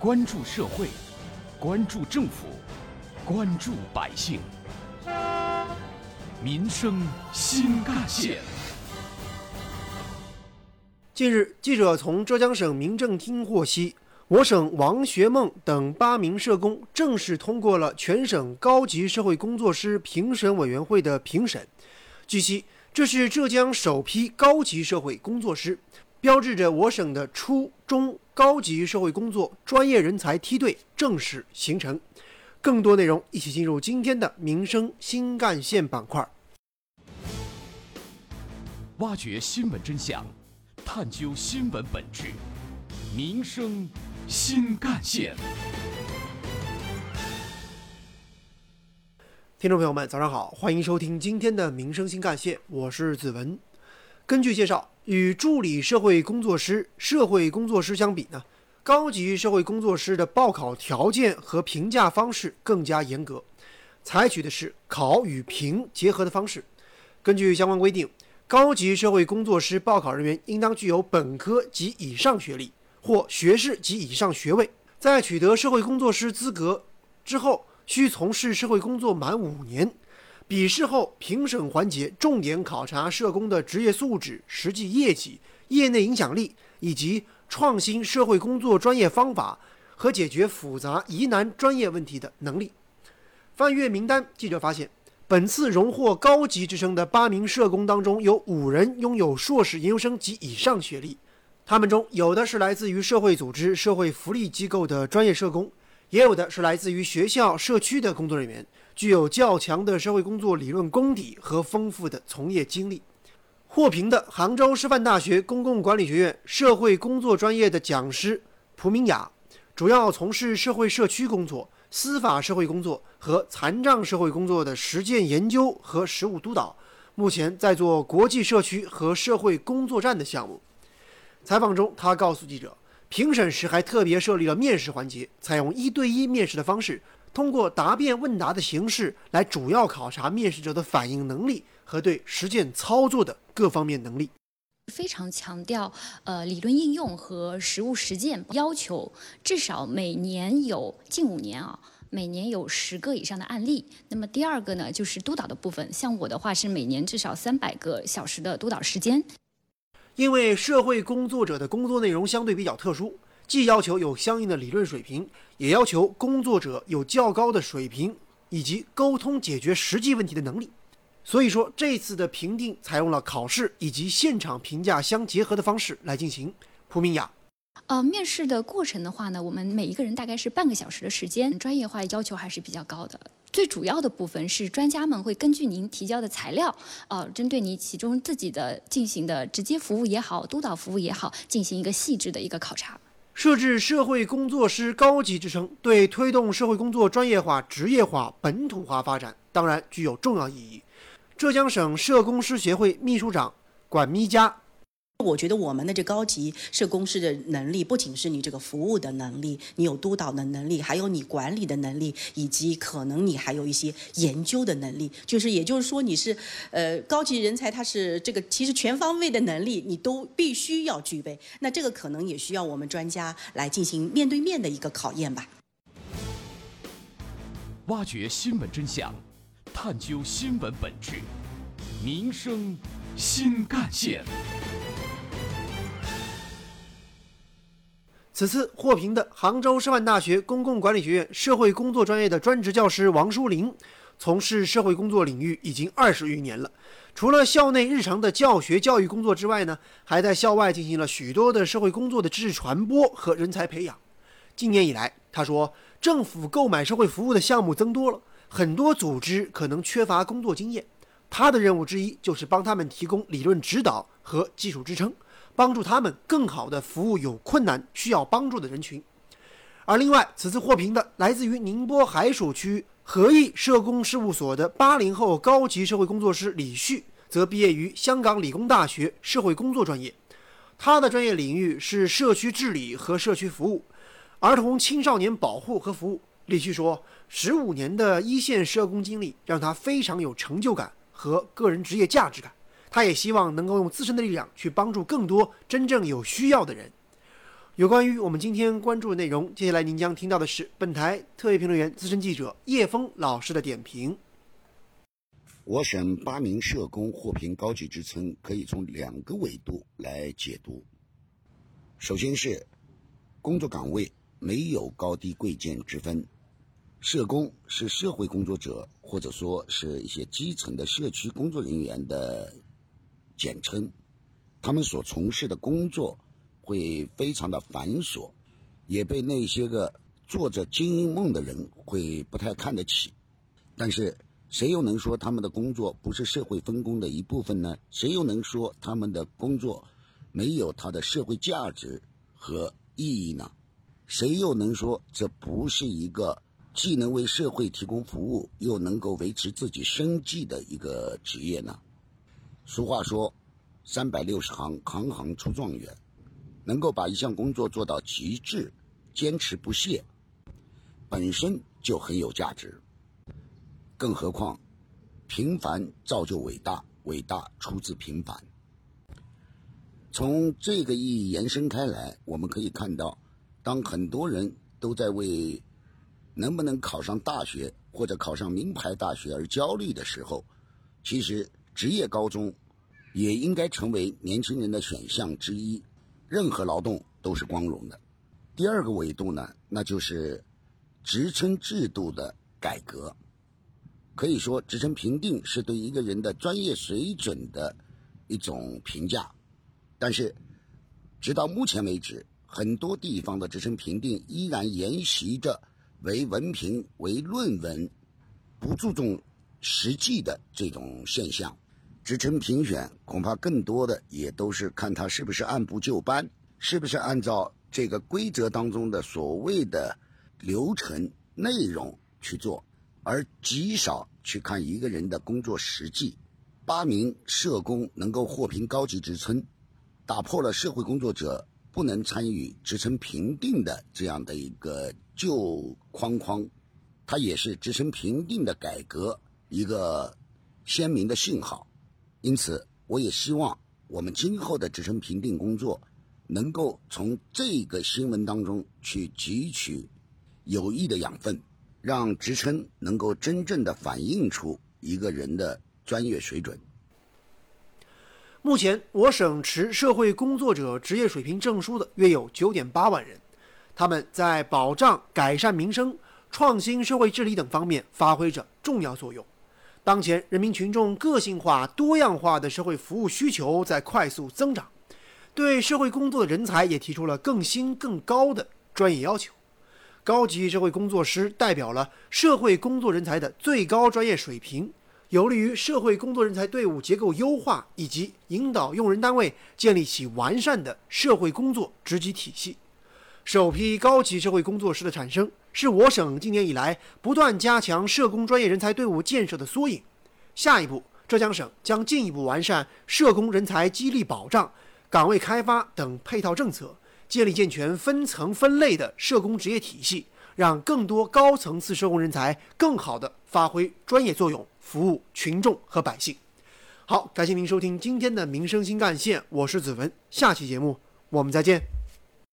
关注社会，关注政府，关注百姓，民生新干线。近日，记者从浙江省民政厅获悉，我省王学梦等八名社工正式通过了全省高级社会工作师评审委员会的评审。据悉，这是浙江首批高级社会工作师，标志着我省的初中高级社会工作专业人才梯队正式形成。更多内容，一起进入今天的民生新干线板块，挖掘新闻真相。探究新闻本质，民生新干线。听众朋友们，早上好，欢迎收听今天的民生新干线，我是子文。根据介绍，与助理社会工作师、社会工作师相比呢，高级社会工作师的报考条件和评价方式更加严格，采取的是考与评结合的方式。根据相关规定。高级社会工作师报考人员应当具有本科及以上学历或学士及以上学位，在取得社会工作师资格之后，需从事社会工作满五年。笔试后，评审环节重点考察社工的职业素质、实际业绩、业内影响力以及创新社会工作专业方法和解决复杂疑难专业问题的能力。翻阅名单，记者发现。本次荣获高级职称的八名社工当中，有五人拥有硕士研究生及以上学历。他们中有的是来自于社会组织、社会福利机构的专业社工，也有的是来自于学校、社区的工作人员，具有较强的社会工作理论功底和丰富的从业经历。获评的杭州师范大学公共管理学院社会工作专业的讲师蒲明雅，主要从事社会社区工作。司法社会工作和残障社会工作的实践研究和实务督导，目前在做国际社区和社会工作站的项目。采访中，他告诉记者，评审时还特别设立了面试环节，采用一对一面试的方式，通过答辩问答的形式来主要考察面试者的反应能力和对实践操作的各方面能力。非常强调呃理论应用和实务实践，要求至少每年有近五年啊，每年有十个以上的案例。那么第二个呢，就是督导的部分，像我的话是每年至少三百个小时的督导时间。因为社会工作者的工作内容相对比较特殊，既要求有相应的理论水平，也要求工作者有较高的水平以及沟通解决实际问题的能力。所以说，这次的评定采用了考试以及现场评价相结合的方式来进行。蒲明雅，呃，面试的过程的话呢，我们每一个人大概是半个小时的时间，专业化要求还是比较高的。最主要的部分是专家们会根据您提交的材料，呃，针对你其中自己的进行的直接服务也好，督导服务也好，进行一个细致的一个考察。设置社会工作师高级职称，对推动社会工作专业化、职业化、本土化发展，当然具有重要意义。浙江省社工师协会秘书长管咪佳，我觉得我们的这高级社工师的能力，不仅是你这个服务的能力，你有督导的能力，还有你管理的能力，以及可能你还有一些研究的能力。就是也就是说，你是呃高级人才，他是这个其实全方位的能力，你都必须要具备。那这个可能也需要我们专家来进行面对面的一个考验吧。挖掘新闻真相。探究新闻本质，民生新干线。此次获评的杭州师范大学公共管理学院社会工作专业的专职教师王淑玲，从事社会工作领域已经二十余年了。除了校内日常的教学教育工作之外呢，还在校外进行了许多的社会工作的知识传播和人才培养。今年以来，他说，政府购买社会服务的项目增多了。很多组织可能缺乏工作经验，他的任务之一就是帮他们提供理论指导和技术支撑，帮助他们更好地服务有困难需要帮助的人群。而另外，此次获评的来自于宁波海曙区合益社工事务所的八零后高级社会工作师李旭，则毕业于香港理工大学社会工作专业，他的专业领域是社区治理和社区服务、儿童青少年保护和服务。李旭说：“十五年的一线社工经历让他非常有成就感和个人职业价值感。他也希望能够用自身的力量去帮助更多真正有需要的人。有关于我们今天关注的内容，接下来您将听到的是本台特约评论员、资深记者叶峰老师的点评。我省八名社工获评高级职称，可以从两个维度来解读。首先是工作岗位没有高低贵贱之分，社工是社会工作者或者说是一些基层的社区工作人员的简称，他们所从事的工作会非常的繁琐，也被那些个做着精英梦的人会不太看得起，但是。谁又能说他们的工作不是社会分工的一部分呢？谁又能说他们的工作没有它的社会价值和意义呢？谁又能说这不是一个既能为社会提供服务，又能够维持自己生计的一个职业呢？俗话说：“三百六十行，行行出状元。”能够把一项工作做到极致，坚持不懈，本身就很有价值。更何况，平凡造就伟大，伟大出自平凡。从这个意义延伸开来，我们可以看到，当很多人都在为能不能考上大学或者考上名牌大学而焦虑的时候，其实职业高中也应该成为年轻人的选项之一。任何劳动都是光荣的。第二个维度呢，那就是职称制度的改革。可以说，职称评定是对一个人的专业水准的一种评价，但是，直到目前为止，很多地方的职称评定依然沿袭着为文凭、为论文，不注重实际的这种现象。职称评选恐怕更多的也都是看他是不是按部就班，是不是按照这个规则当中的所谓的流程内容去做。而极少去看一个人的工作实际。八名社工能够获评高级职称，打破了社会工作者不能参与职称评定的这样的一个旧框框，它也是职称评定的改革一个鲜明的信号。因此，我也希望我们今后的职称评定工作能够从这个新闻当中去汲取有益的养分。让职称能够真正的反映出一个人的专业水准。目前，我省持社会工作者职业水平证书的约有九点八万人，他们在保障、改善民生、创新社会治理等方面发挥着重要作用。当前，人民群众个性化、多样化的社会服务需求在快速增长，对社会工作的人才也提出了更新更高的专业要求。高级社会工作师代表了社会工作人才的最高专业水平，有利于社会工作人才队伍结构优化以及引导用人单位建立起完善的社会工作职级体系。首批高级社会工作师的产生，是我省今年以来不断加强社工专业人才队伍建设的缩影。下一步，浙江省将进一步完善社工人才激励保障、岗位开发等配套政策。建立健全分层分类的社工职业体系，让更多高层次社工人才更好地发挥专业作用，服务群众和百姓。好，感谢您收听今天的民生新干线，我是子文，下期节目我们再见。